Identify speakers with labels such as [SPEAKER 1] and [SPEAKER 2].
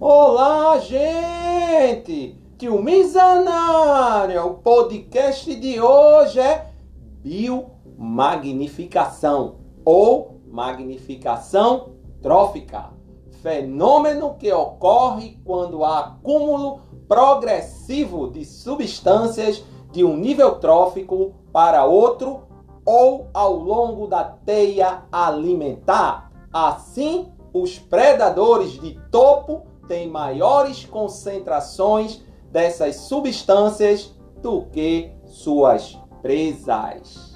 [SPEAKER 1] Olá, gente! Tio Mizanária, o podcast de hoje é biomagnificação ou magnificação trófica. Fenômeno que ocorre quando há acúmulo progressivo de substâncias de um nível trófico para outro ou ao longo da teia alimentar. Assim, os predadores de topo tem maiores concentrações dessas substâncias do que suas presas.